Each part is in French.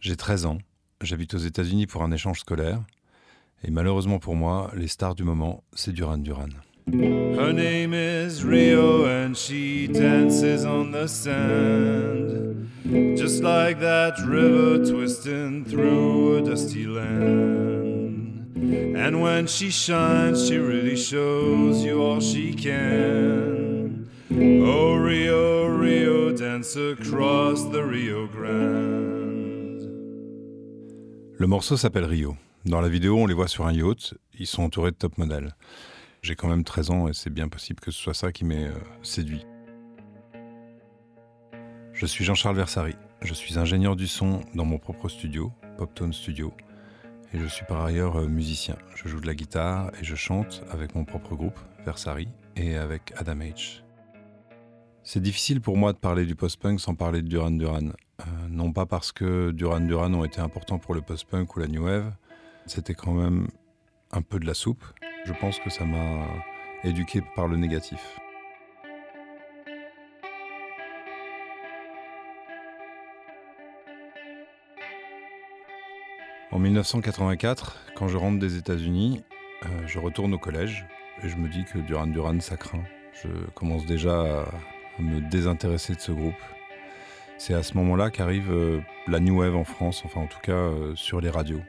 J'ai 13 ans, j'habite aux États-Unis pour un échange scolaire, et malheureusement pour moi, les stars du moment, c'est Duran Duran. Her name is Rio and she dances on the sand. Just like that river twisting through a dusty land. And when she shines, she really shows you all she can. Oh, Rio, Rio, dance across the Rio Grande. Le morceau s'appelle Rio. Dans la vidéo, on les voit sur un yacht, ils sont entourés de top modèles. J'ai quand même 13 ans et c'est bien possible que ce soit ça qui m'ait euh, séduit. Je suis Jean-Charles Versari. Je suis ingénieur du son dans mon propre studio, Poptone Studio. Et je suis par ailleurs euh, musicien. Je joue de la guitare et je chante avec mon propre groupe, Versari, et avec Adam H. C'est difficile pour moi de parler du post-punk sans parler de Duran Duran. Euh, non pas parce que Duran Duran ont été importants pour le post-punk ou la new wave, c'était quand même un peu de la soupe. Je pense que ça m'a éduqué par le négatif. En 1984, quand je rentre des États-Unis, euh, je retourne au collège et je me dis que Duran Duran, ça craint. Je commence déjà à, à me désintéresser de ce groupe. C'est à ce moment-là qu'arrive euh, la New Wave en France, enfin en tout cas euh, sur les radios,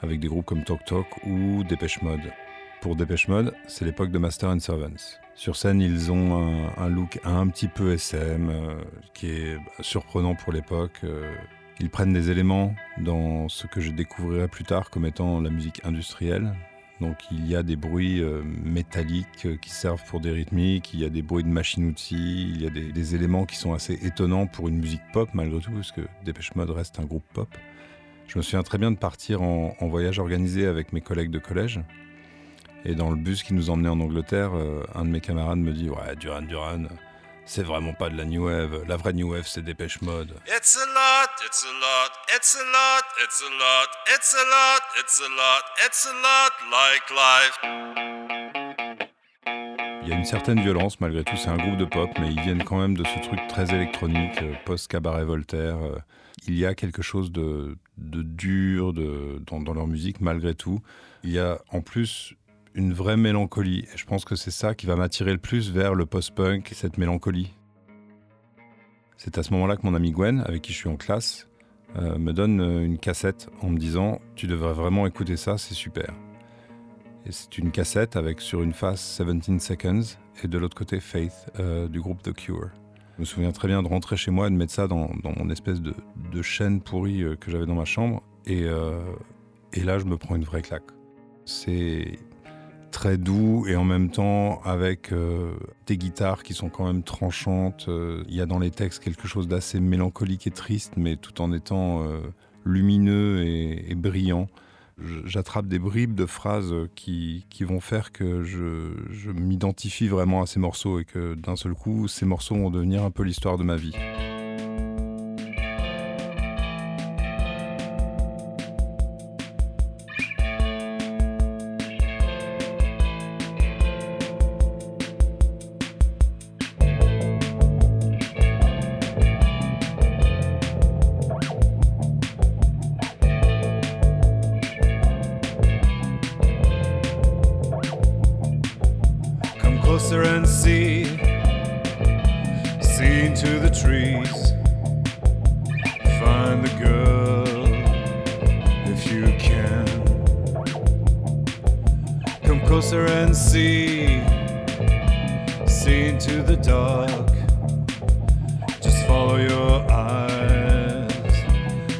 avec des groupes comme Talk Talk ou Dépêche Mode. Pour Dépêche Mode, c'est l'époque de Master and Servants. Sur scène, ils ont un, look un petit peu SM, euh, qui est surprenant pour l'époque. ils prennent des éléments dans ce que je découvrirai plus tard comme étant la musique industrielle. Donc il y a des bruits euh, métalliques euh, qui servent pour des rythmiques, il y a des bruits de machines-outils, il y a des, éléments qui sont assez étonnants pour une musique pop malgré tout, parce que Dépêche Mode reste un groupe pop. Je me souviens très bien de partir en, en voyage organisé avec mes collègues de collège. Et dans le bus qui nous emmenait en Angleterre, euh, un de mes camarades me dit Ouais, Duran Duran, c'est vraiment pas de la New Wave. La vraie New Wave, c'est Dépêche Mode. It's a lot, it's a lot, it's a lot, it's a lot, it's a lot, it's a lot, it's a lot like life. Il y a une certaine violence malgré tout, c'est un groupe de pop, mais ils viennent quand même de ce truc très électronique, euh, post-cabaret Voltaire. euh. Il y a quelque chose de, de dur de, dans, dans leur musique malgré tout. Il y a en plus une vraie mélancolie, et je pense que c'est ça qui va m'attirer le plus vers le post-punk, cette mélancolie. C'est à ce moment-là que mon ami Gwen, avec qui je suis en classe, euh, me donne euh, une cassette en me disant Tu devrais vraiment écouter ça, c'est super. Et c'est une cassette avec sur une face 17 Seconds et de l'autre côté Faith euh, du groupe The Cure. Je me souviens très bien de rentrer chez moi et de mettre ça dans, mon espèce de, chaîne pourrie que j'avais dans ma chambre. Et, et là, je me prends une vraie claque. C'est très doux et en même temps avec euh, des guitares qui sont quand même tranchantes. Euh, Il y a dans les textes quelque chose d'assez mélancolique et triste, mais tout en étant euh, lumineux et, brillant. J'attrape des bribes de phrases qui, qui vont faire que je m'identifie vraiment à ces morceaux et que d'un seul coup, ces morceaux vont devenir un peu l'histoire de ma vie. Closer and see, see into the dark. Just follow your eyes,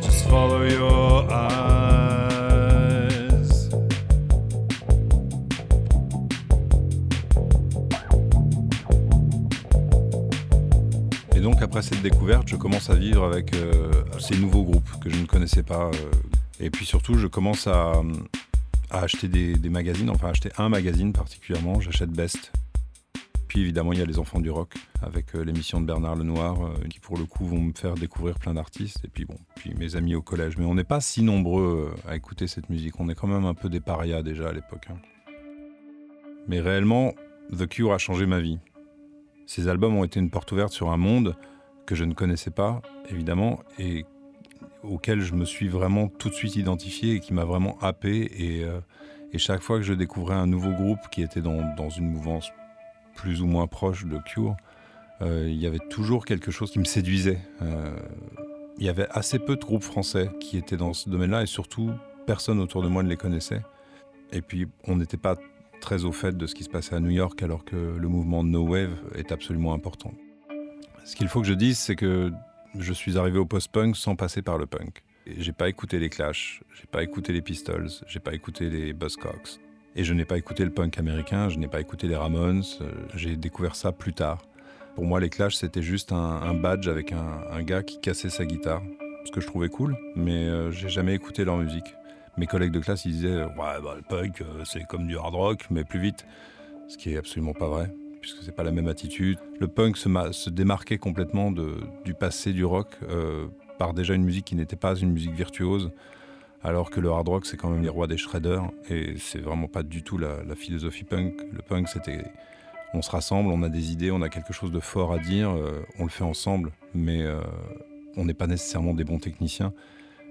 just follow your eyes. Et donc après cette découverte, je commence à vivre avec euh, ces nouveaux groupes que je ne connaissais pas. euh, et puis surtout, je commence à, à acheter des, magazines, enfin acheter un magazine particulièrement, j'achète Best. Puis évidemment, il y a les enfants du rock avec euh, l'émission de Bernard Lenoir euh, qui pour le coup vont me faire découvrir plein d'artistes. Et puis bon, puis mes amis au collège. Mais on n'est pas si nombreux euh, à écouter cette musique. On est quand même un peu des parias déjà à l'époque. hein. Mais réellement, The Cure a changé ma vie. Ces albums ont été une porte ouverte sur un monde que je ne connaissais pas, évidemment, et auquel je me suis vraiment tout de suite identifié et qui m'a vraiment happé. Et, euh, et, chaque fois que je découvrais un nouveau groupe qui était dans, dans une mouvance plus ou moins proche de Cure, euh, il y avait toujours quelque chose qui me séduisait. Euh, il y avait assez peu de groupes français qui étaient dans ce domaine-là et surtout personne autour de moi ne les connaissait. Et puis on n'était pas très au fait de ce qui se passait à New York alors que le mouvement No Wave est absolument important. Ce qu'il faut que je dise, c'est que je suis arrivé au post-punk sans passer par le punk. J'ai pas écouté les Clash, j'ai pas écouté les Pistols, j'ai pas écouté les Buzzcocks. Et je n'ai pas écouté le punk américain, je n'ai pas écouté les Ramones, euh, j'ai découvert ça plus tard. Pour moi, les Clash, c'était juste un, badge avec un, gars qui cassait sa guitare, ce que je trouvais cool, mais euh, j'ai jamais écouté leur musique. Mes collègues de classe, ils disaient Ouais, bah, le punk, euh, c'est comme du hard rock, mais plus vite. Ce qui est absolument pas vrai, puisque c'est pas la même attitude. Le punk se, démarquait complètement du passé du rock euh, par déjà une musique qui n'était pas une musique virtuose, alors que le hard rock, c'est quand même les rois des shredders, et c'est vraiment pas du tout la, la philosophie punk. Le punk, c'était on se rassemble, on a des idées, on a quelque chose de fort à dire, euh, on le fait ensemble, mais euh, on n'est pas nécessairement des bons techniciens.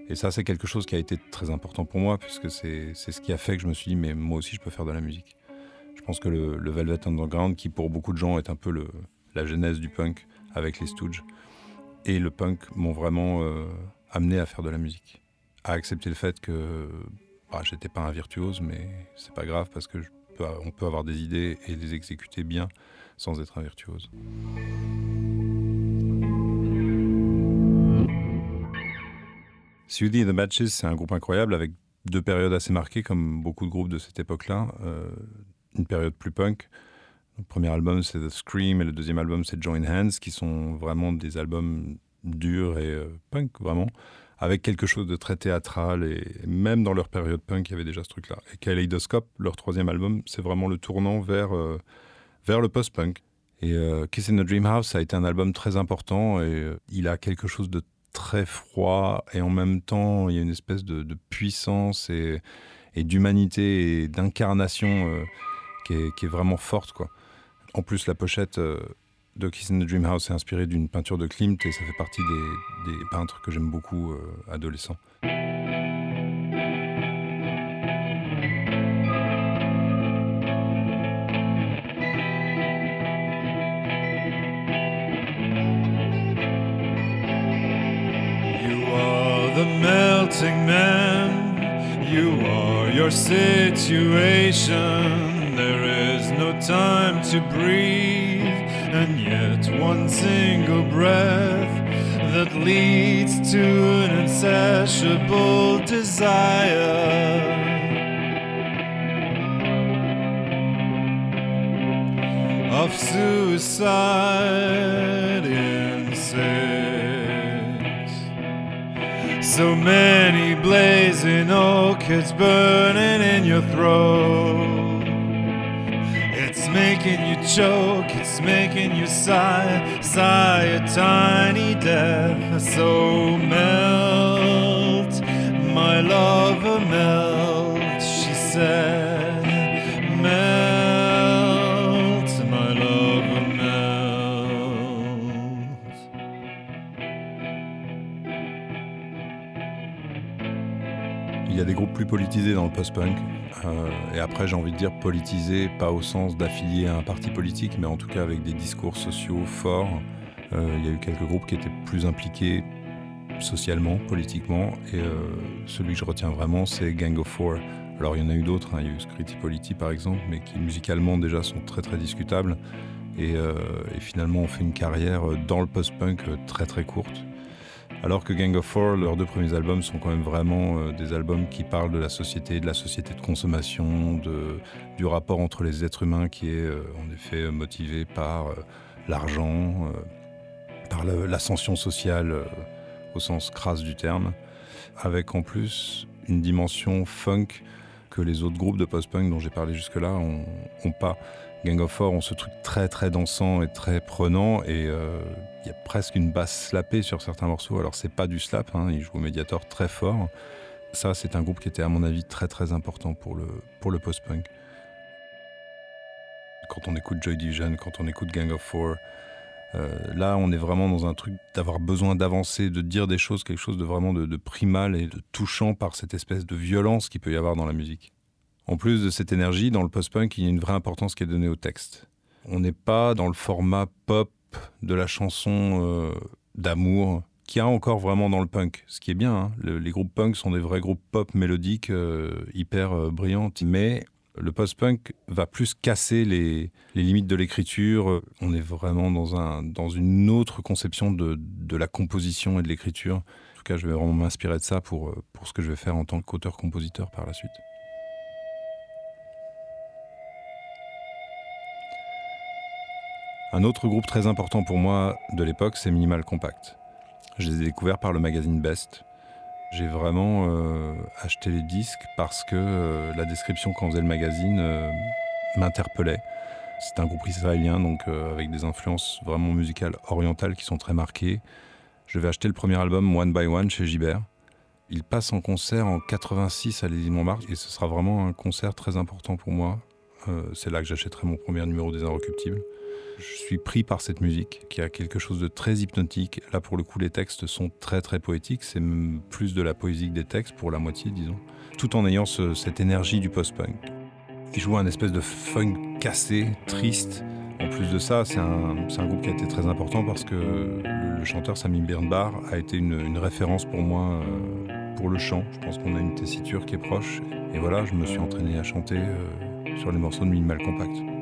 Et ça, c'est quelque chose qui a été très important pour moi, puisque c'est ce qui a fait que je me suis dit, mais moi aussi, je peux faire de la musique. Je pense que le, Velvet Underground, qui pour beaucoup de gens est un peu la genèse du punk avec les Stooges, et le punk m'ont vraiment euh, amené à faire de la musique. À accepter le fait que bah, j'étais pas un virtuose, mais c'est pas grave parce que on peut avoir des idées et les exécuter bien sans être un virtuose. Sudi and the Matches, c'est un groupe incroyable avec deux périodes assez marquées, comme beaucoup de groupes de cette époque-là. Euh, une période plus punk. Le premier album, c'est The Scream, et le deuxième album, c'est Join Hands, qui sont vraiment des albums durs et euh, punk, vraiment avec quelque chose de très théâtral. Et même dans leur période punk, il y avait déjà ce truc-là. Et Kaleidoscope, leur troisième album, c'est vraiment le tournant vers, euh, vers le post-punk. Et euh, Kiss in the Dream House, a été un album très important et euh, il a quelque chose de très froid et en même temps, il y a une espèce de, puissance et, et d'humanité et d'incarnation qui, est, vraiment forte. Quoi. En plus, la pochette de Kiss in the Dream House est inspiré d'une peinture de Klimt et ça fait partie des, peintres que j'aime beaucoup euh, adolescents. Man, you are your situation, time to breathe. and yet one single breath that leads to an insatiable desire. Of suicide insects. So many blazing orchids burning in your throat choke, it's making you sigh, sigh a tiny death. So melt, my lover, melt, she said. Melt, my lover, melt. Il y a des groupes plus politisés dans le post-punk. Euh, et après, j'ai envie de dire politisé, pas au sens d'affilier à un parti politique, mais en tout cas avec des discours sociaux forts. Euh, il y a eu quelques groupes qui étaient plus impliqués socialement, politiquement, et euh, celui que je retiens vraiment, c'est Gang of Four. Alors il y en a eu d'autres, hein. il y a eu Scritti Politi par exemple, mais qui musicalement déjà sont très très discutables, et, et finalement ont fait une carrière dans le post-punk très très courte. Alors que Gang of Four, leurs deux premiers albums sont quand même vraiment euh, des albums qui parlent de la société, de la société de consommation, du rapport entre les êtres humains qui est euh, en effet motivé par euh, l'argent, par l'ascension sociale au sens crasse du terme, avec en plus une dimension funk que les autres groupes de post-punk dont j'ai parlé jusque-là n'ont pas. Gang of Four ont ce truc très très dansant et très prenant et il y a presque une basse slappée sur certains morceaux. Alors c'est pas du slap, hein, il joue au Mediator très fort. Ça, c'est un groupe qui était à mon avis très très important pour le, pour le post-punk. Quand on écoute Joy Division, quand on écoute Gang of Four, là, on est vraiment dans un truc d'avoir besoin d'avancer, de dire des choses, quelque chose de vraiment de, primal et de touchant par cette espèce de violence qu'il peut y avoir dans la musique. En plus de cette énergie, dans le post-punk, il y a une vraie importance qui est donnée au texte. On n'est pas dans le format pop de la chanson d'amour qu'il y a encore vraiment dans le punk, ce qui est bien. Hein. les groupes punk sont des vrais groupes pop mélodiques, euh, hyper euh, brillantes, mais le post-punk va plus casser les, limites de l'écriture. On est vraiment dans, un, dans une autre conception de, la composition et de l'écriture. En tout cas, je vais vraiment m'inspirer de ça pour, euh, pour ce que je vais faire en tant qu'auteur-compositeur par la suite. Un autre groupe très important pour moi de l'époque, c'est Minimal Compact. Je les ai découverts par le magazine Best. J'ai vraiment euh, acheté les disques parce que euh, la description qu'en faisait le magazine euh, m'interpellait. C'est un groupe israélien, donc avec des influences vraiment musicales orientales qui sont très marquées. Je vais acheter le premier album One by One chez Gibert. Il passe en concert en 86 à l'Élysée Montmartre et ce sera vraiment un concert très important pour moi. c'est là que j'achèterai mon premier numéro des Inrecuptibles. Je suis pris par cette musique qui a quelque chose de très hypnotique. Là, pour le coup, les textes sont très très poétiques. C'est plus de la poésie que des textes, pour la moitié, disons. Tout en ayant cette énergie du post-punk. Il joue un espèce de funk cassé, triste. En plus de ça, c'est un, groupe qui a été très important parce que le, chanteur Sami Birnbar a été une, référence pour moi euh, pour le chant. Je pense qu'on a une tessiture qui est proche. Et voilà, je me suis entraîné à chanter euh, sur les morceaux de Minimal Compact.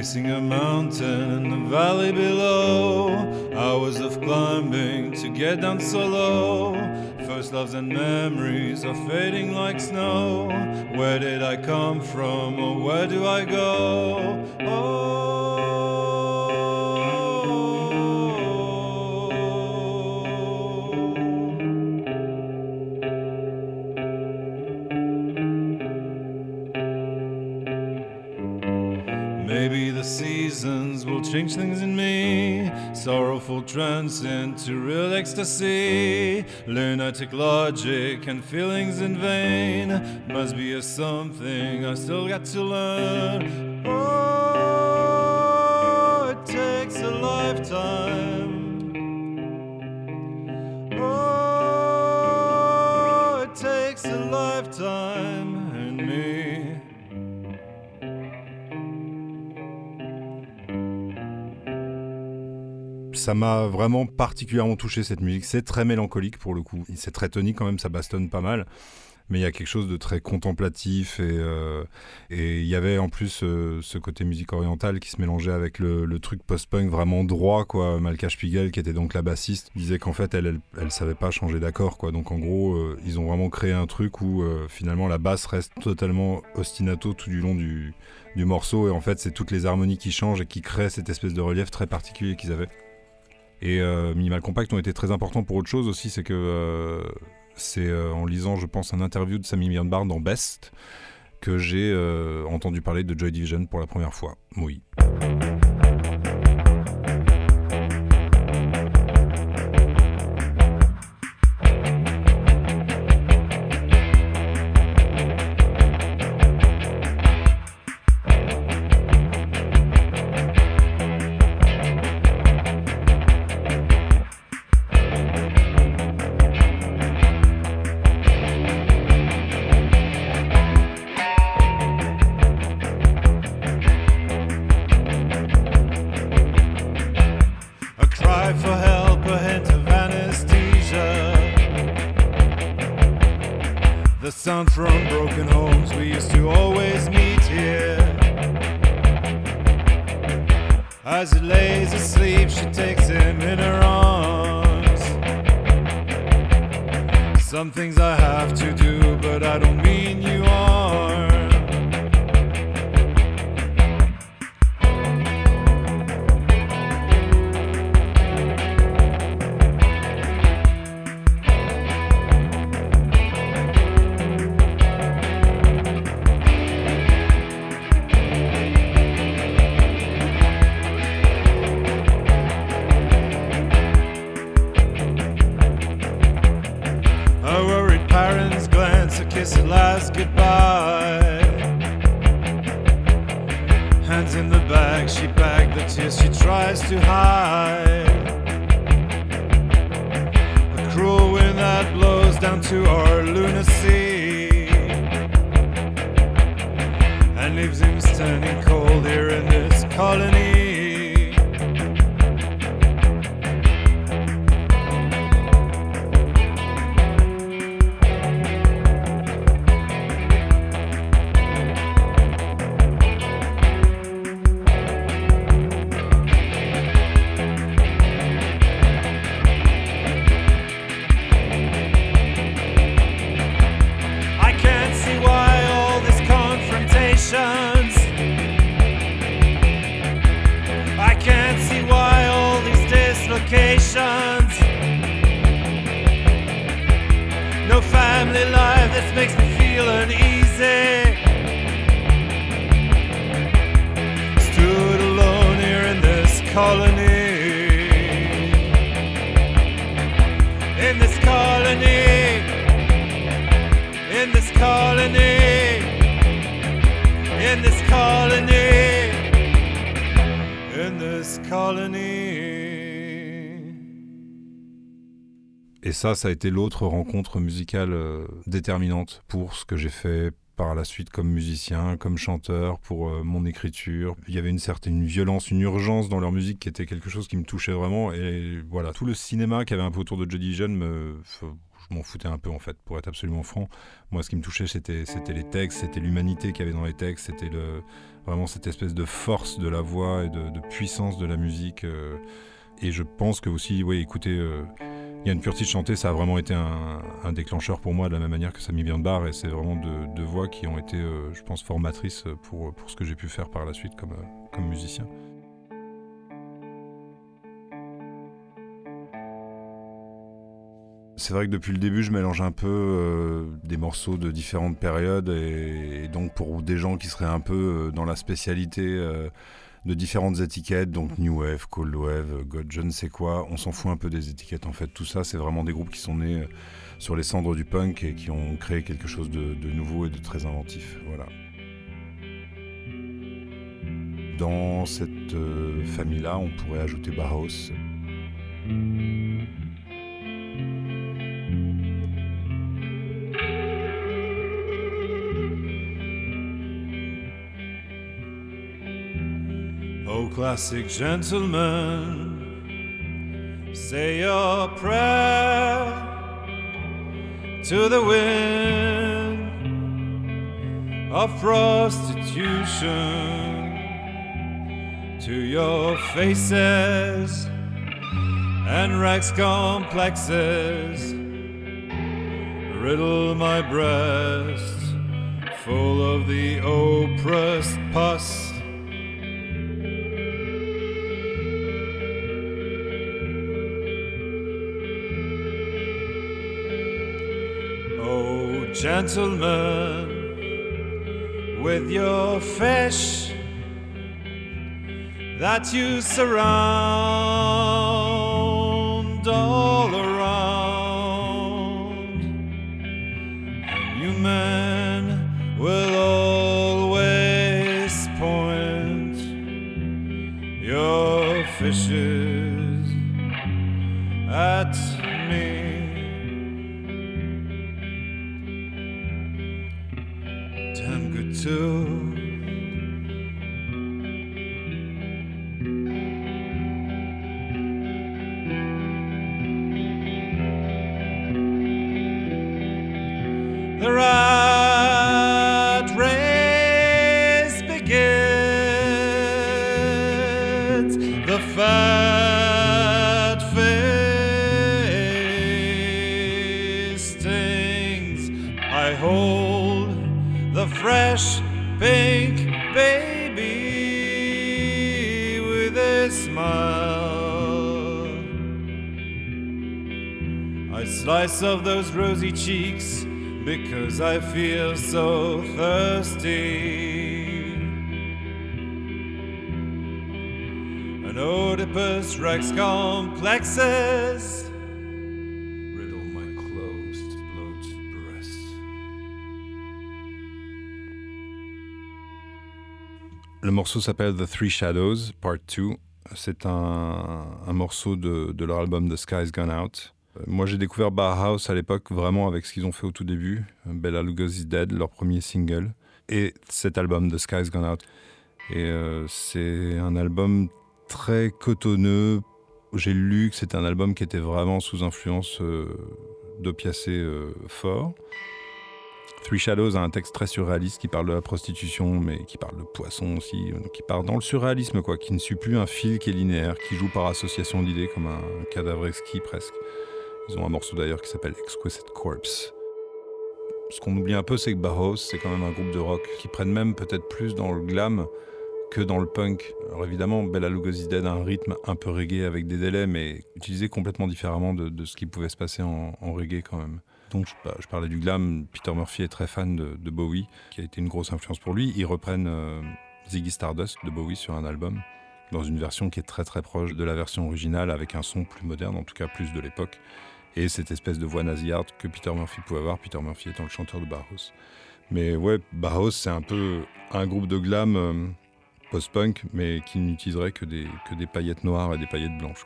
Facing a mountain in the valley below. Hours of climbing to get down so low. First loves and memories are fading like snow. Where did I come from or where do I go? Oh. Trance into real ecstasy. Lunatic logic and feelings in vain. Must be a something I still got to learn. Oh, ça m'a vraiment particulièrement touché cette musique. C'est très mélancolique pour le coup. C'est très tonique quand même, ça bastonne pas mal. Mais il y a quelque chose de très contemplatif et euh, il y avait en plus euh, ce côté musique orientale qui se mélangeait avec le, truc post-punk vraiment droit quoi. Malka Spiegel qui était donc la bassiste disait qu'en fait elle, elle, savait pas changer d'accord. Donc en gros euh, ils ont vraiment créé un truc où finalement la basse reste totalement ostinato tout du long du morceau et en fait c'est toutes les harmonies qui changent et qui créent cette espèce de relief très particulier qu'ils avaient. Et euh, Minimal Compact ont été très importants pour autre chose aussi, c'est que euh, c'est euh, en lisant, je pense, un interview de Sammy Birnbaum dans Best que j'ai entendu parler de Joy Division pour la première fois. Oui. Kiss and last goodbye. Ça, ça a été l'autre rencontre musicale euh, déterminante pour ce que j'ai fait par la suite comme musicien, comme chanteur, pour euh, mon écriture. Il y avait une certaine violence, une urgence dans leur musique qui était quelque chose qui me touchait vraiment. Et voilà, tout le cinéma qui avait un peu autour de Joy Division, me, je m'en foutais un peu en fait, pour être absolument franc. Moi, ce qui me touchait, c'était, c'était les textes, c'était l'humanité qu'il y avait dans les textes, c'était vraiment cette espèce de force de la voix et de, puissance de la musique. euh. et je pense que aussi, oui, écoutez, Yann Curtis chanter, ça a vraiment été un, déclencheur pour moi, de la même manière que Samy Birnbar, et c'est vraiment deux, voix qui ont été, euh, je pense, formatrices pour, pour ce que j'ai pu faire par la suite comme, euh, comme musicien. C'est vrai que depuis le début, je mélange un peu euh, des morceaux de différentes périodes et, donc pour des gens qui seraient un peu dans la spécialité de différentes étiquettes, donc New Wave, Cold Wave, God, je ne sais quoi, on s'en fout un peu des étiquettes en fait. Tout ça, c'est vraiment des groupes qui sont nés euh, sur les cendres du punk et qui ont créé quelque chose de, de nouveau et de très inventif. Voilà. Dans cette euh, famille-là, on pourrait ajouter Bauhaus. Classic gentlemen, say your prayer to the wind of prostitution, to your faces and rags complexes, riddle my breast full of the oppressed pus. Gentlemen, with your fish that you surround smile. I slice of those rosy cheeks because I feel so thirsty. An Oedipus rex complexes riddle my closed bloat breast. Le morceau s'appelle The Three Shadows, Part 2. C'est un, morceau de, leur album The Sky's Gone Out. Moi, j'ai découvert Bauhaus à l'époque vraiment avec ce qu'ils ont fait au tout début, Bella Lugosi's Dead, leur premier single, et cet album The Sky's Gone Out. Et euh, c'est un album très cotonneux. J'ai lu que c'était un album qui était vraiment sous influence euh, d'opiacés euh, fort. Three Shadows a un texte très surréaliste qui parle de la prostitution, mais qui parle de poisson aussi, qui part dans le surréalisme, quoi, qui ne suit plus un fil qui est linéaire, qui joue par association d'idées comme un cadavre exquis presque. Ils ont un morceau d'ailleurs qui s'appelle Exquisite Corpse. Ce qu'on oublie un peu, c'est que Bauhaus, c'est quand même un groupe de rock qui prennent même peut-être plus dans le glam que dans le punk. Alors évidemment, Bella Lugosi's Dead a un rythme un peu reggae avec des délais, mais utilisé complètement différemment de, ce qui pouvait se passer en, reggae quand même. Donc je, parlais du glam, Peter Murphy est très fan de, Bowie, qui a été une grosse influence pour lui. Ils reprennent euh, Ziggy Stardust de Bowie sur un album, dans une version qui est très très proche de la version originale, avec un son plus moderne, en tout cas plus de l'époque et cette espèce de voix nasillarde que Peter Murphy pouvait avoir, Peter Murphy étant le chanteur de Bauhaus. Mais ouais, Bauhaus, c'est un peu un groupe de glam euh, post-punk, mais qui n'utiliserait que des, que des paillettes noires et des paillettes blanches.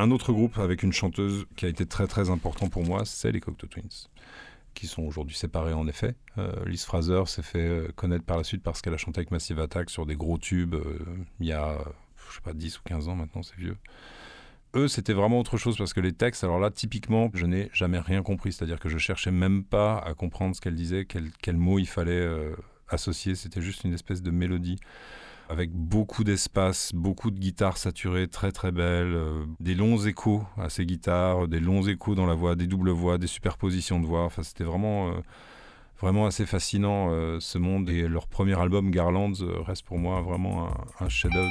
Un autre groupe avec une chanteuse qui a été très très important pour moi, c'est les Cocteau Twins qui sont aujourd'hui séparés en effet. Euh, Liz Fraser s'est fait euh, connaître par la suite parce qu'elle a chanté avec Massive Attack sur des gros tubes euh, il y a, je sais pas, 10 ou 15 ans maintenant, c'est vieux. Eux, c'était vraiment autre chose parce que les textes, alors là, typiquement, je n'ai jamais rien compris. C'est-à-dire que je cherchais même pas à comprendre ce qu'elle disait, quel, quel mot il fallait associer. C'était juste une espèce de mélodie avec beaucoup d'espace, beaucoup de guitares saturées très très belles, euh, des longs échos à ces guitares, des longs échos dans la voix, des doubles voix, des superpositions de voix. Enfin, c'était vraiment, euh, assez fascinant euh, ce monde. Et leur premier album, Garlands, reste pour moi vraiment un, un chef-d'œuvre.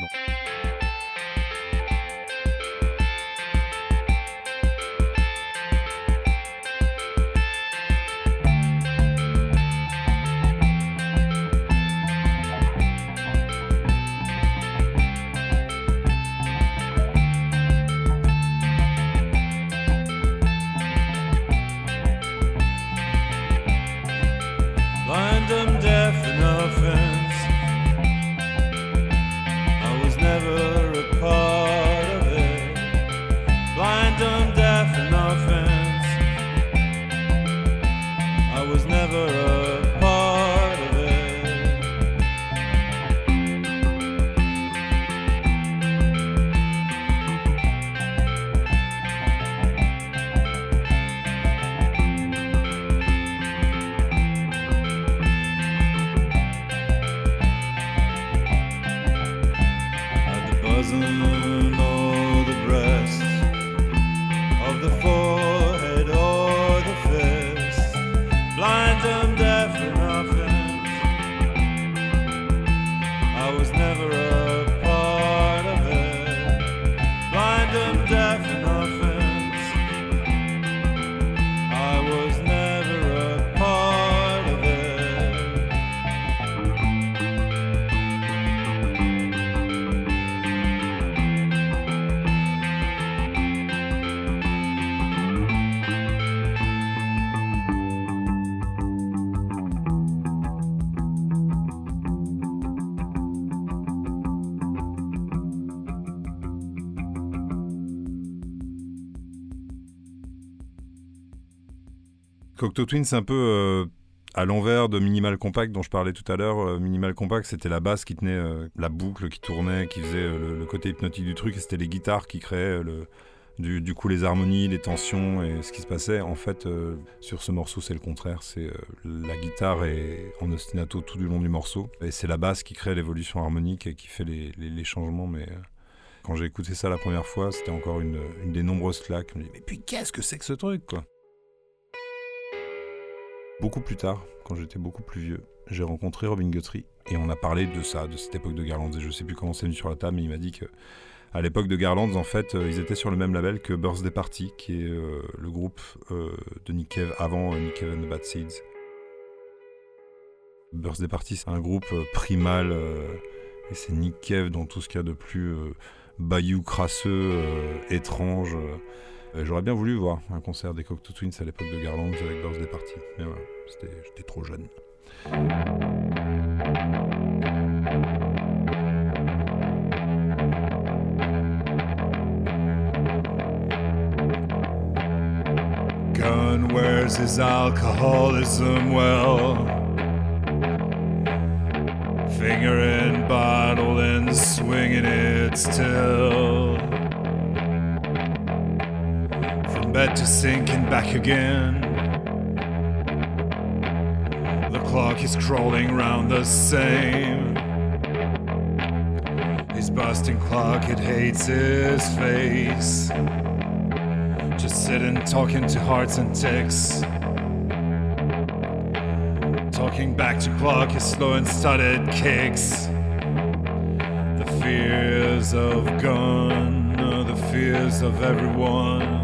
Cocteau Twin, c'est un peu euh, à l'envers de Minimal Compact dont je parlais tout à l'heure. Euh, Minimal Compact, c'était la basse qui tenait euh, la boucle, qui tournait, qui faisait le, côté hypnotique du truc, et c'était les guitares qui créaient le, du, coup les harmonies, les tensions et ce qui se passait. En fait, sur ce morceau, c'est le contraire. C'est la guitare est en ostinato tout du long du morceau, et c'est la basse qui crée l'évolution harmonique et qui fait les, changements. Mais quand j'ai écouté ça la première fois, c'était encore une, des nombreuses claques. Je me mais puis qu'est-ce que c'est que ce truc, Beaucoup plus tard, quand j'étais beaucoup plus vieux, j'ai rencontré Robin Guthrie et on a parlé de ça, de cette époque de Garlands. Et je sais plus comment c'est venu sur la table, mais il m'a dit que à l'époque de Garlands, en fait, euh, ils étaient sur le même label que Birthday Party, qui est euh, le groupe euh, de Nick Cave avant Nick Cave and the Bad Seeds. Birthday Party, c'est un groupe primal et c'est Nick Cave dans tout ce qu'il y a de plus bayou crasseux, étrange J'aurais bien voulu voir un concert des Cocteau Twins à l'époque de Garland avec Birthday Party. Mais voilà, j'étais trop jeune. Gun wears his alcoholism well. Finger in bottle and swinging it still. Bed to sinking back again. The clock is crawling round the same. His busting clock, it hates his face. Just sitting talking to hearts and ticks. Talking back to clock, his slow and studded kicks. The fears of gun, the fears of everyone.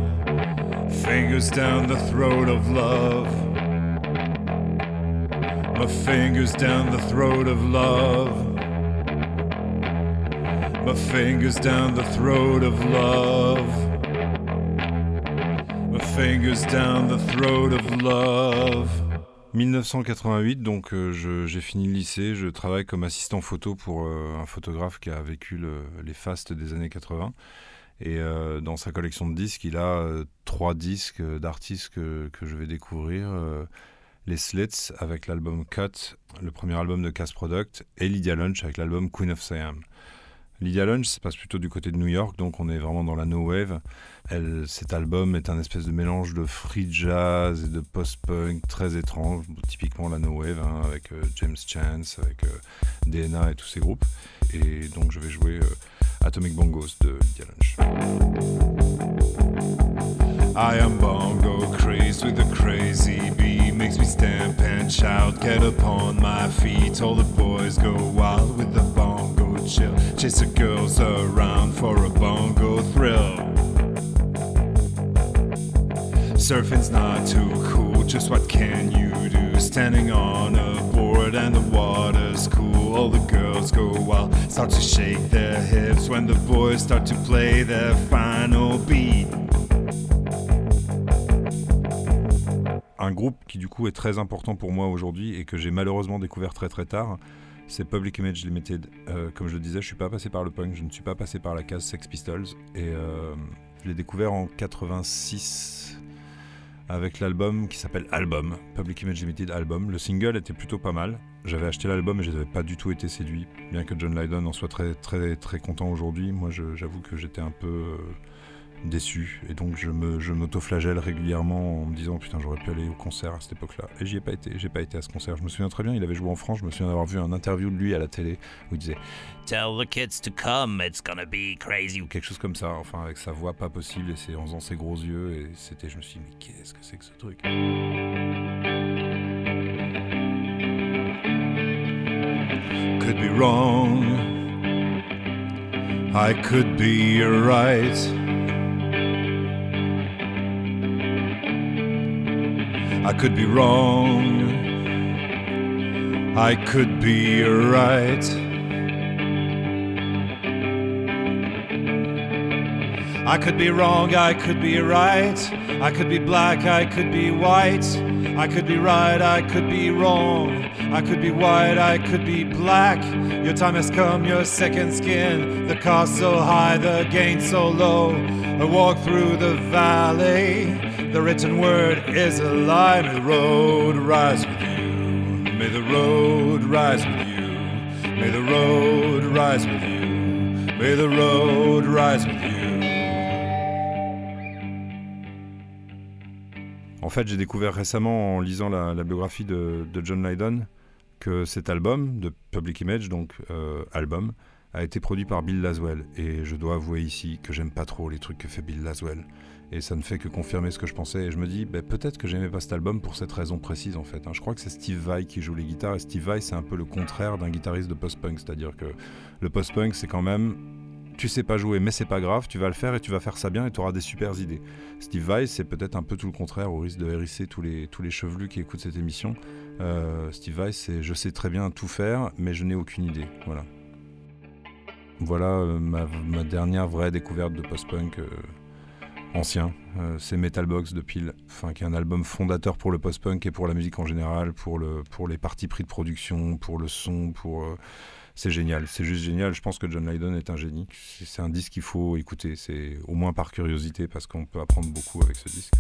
Fingers down the throat of love. My fingers down the throat of love. My fingers down the throat of love. My fingers down the throat of love. 1988, donc euh, j'ai fini le lycée, je travaille comme assistant photo pour euh, un photographe qui a vécu le, les fastes des années 80. Et euh, dans sa collection de disques, il a euh, trois disques d'artistes que, que, je vais découvrir. Euh, les Slits avec l'album Cut, le premier album de Cass Product, et Lydia Lunch avec l'album Queen of Siam. Lydia Lunch se passe plutôt du côté de New York, donc on est vraiment dans la no wave. Elle, cet album est un espèce de mélange de free jazz et de post-punk très étrange, typiquement la no wave, hein, avec euh, James Chance, avec euh, DNA et tous ces groupes. Et donc je vais jouer euh, Atomic Bongos de Lydia Lunch. I am bongo crazed with a crazy beat. Makes me stamp and shout, get upon my feet. All the boys go wild with the bongo chill. Chase the girls around for a bongo thrill. Surfing's not too cool, just what can you do? Standing on a board and the water's cool. All the girls go wild, start to shake their hips when the boys start to play their final beat. un groupe qui du coup est très important pour moi aujourd'hui et que j'ai malheureusement découvert très très tard, c'est Public Image Limited. Euh, comme je le disais, je suis pas passé par le punk, je ne suis pas passé par la case Sex Pistols et euh, je l'ai découvert en 86 avec l'album qui s'appelle Album, Public Image Limited Album. Le single était plutôt pas mal. J'avais acheté l'album et je n'avais pas du tout été séduit, bien que John Lydon en soit très très très content aujourd'hui. Moi, j'avoue que j'étais un peu euh, déçu. Et donc je me je m'autoflagelle régulièrement en me disant putain j'aurais pu aller au concert à cette époque-là. Et j'y ai pas été, j'ai pas été à ce concert. Je me souviens très bien, il avait joué en France, je me souviens d'avoir vu un interview de lui à la télé où il disait Tell the kids to come, it's gonna be crazy ou quelque chose comme ça, enfin avec sa voix pas possible et c'est en faisant ses gros yeux et c'était je me suis dit mais qu'est-ce que c'est que ce truc? Could be wrong. I could be right. I could be wrong. I could be right. I could be wrong, I could be right. I could be black, I could be white. I could be right, I could be wrong. I could be white, I could be black. Your time has come, your second skin. The cost so high, the gain so low. I walk through the valley. The written word is a lie. May the road rise with you. May the road rise with you. May the road rise with you. May the road rise with you. En fait, j'ai découvert récemment en lisant la, biographie de, de, John Lydon que cet album de Public Image, donc euh, album, a été produit par Bill Laswell. Et je dois avouer ici que j'aime pas trop les trucs que fait Bill Laswell. Et ça ne fait que confirmer ce que je pensais. Et je me dis, bah, peut-être que j'aimais pas cet album pour cette raison précise en fait. Hein. Je crois que c'est Steve Vai qui joue les guitares. Et Steve Vai, c'est un peu le contraire d'un guitariste de post-punk. C'est-à-dire que le post-punk, c'est quand même tu sais pas jouer, mais c'est pas grave, tu vas le faire et tu vas faire ça bien et tu auras des super idées. Steve Vai, c'est peut-être un peu tout le contraire, au risque de hérisser tous les, tous les chevelus qui écoutent cette émission. Euh, Steve Vai, c'est je sais très bien tout faire, mais je n'ai aucune idée. Voilà. Voilà euh, ma, ma, dernière vraie découverte de post-punk. Euh, ancien. c'est Metal Box de Pile, enfin, qui est un album fondateur pour le post-punk et pour la musique en général, pour, le, pour les parties pris de production, pour le son, pour c'est génial, c'est juste génial. Je pense que John Lydon est un génie. C'est un disque qu'il faut écouter, c'est au moins par curiosité parce qu'on peut apprendre beaucoup avec ce disque.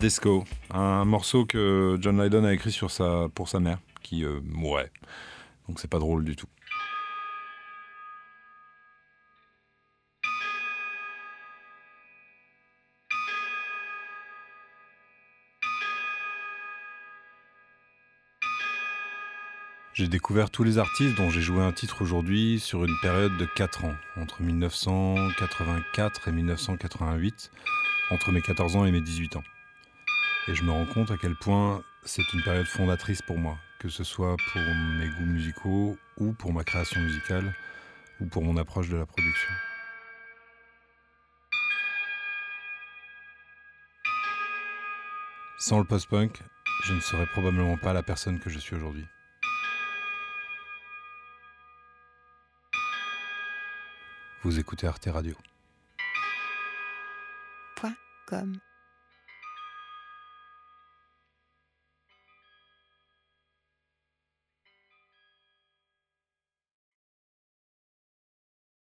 Disco, un morceau que John Lydon a écrit sur sa, pour sa mère, qui euh, mourait. Donc c'est pas drôle du tout. J'ai découvert tous les artistes dont j'ai joué un titre aujourd'hui sur une période de 4 ans, entre 1984 et 1988, entre mes 14 ans et mes 18 ans. Et je me rends compte à quel point c'est une période fondatrice pour moi, que ce soit pour mes goûts musicaux ou pour ma création musicale ou pour mon approche de la production. Sans le post-punk, je ne serais probablement pas la personne que je suis aujourd'hui. Vous écoutez Arte Radio.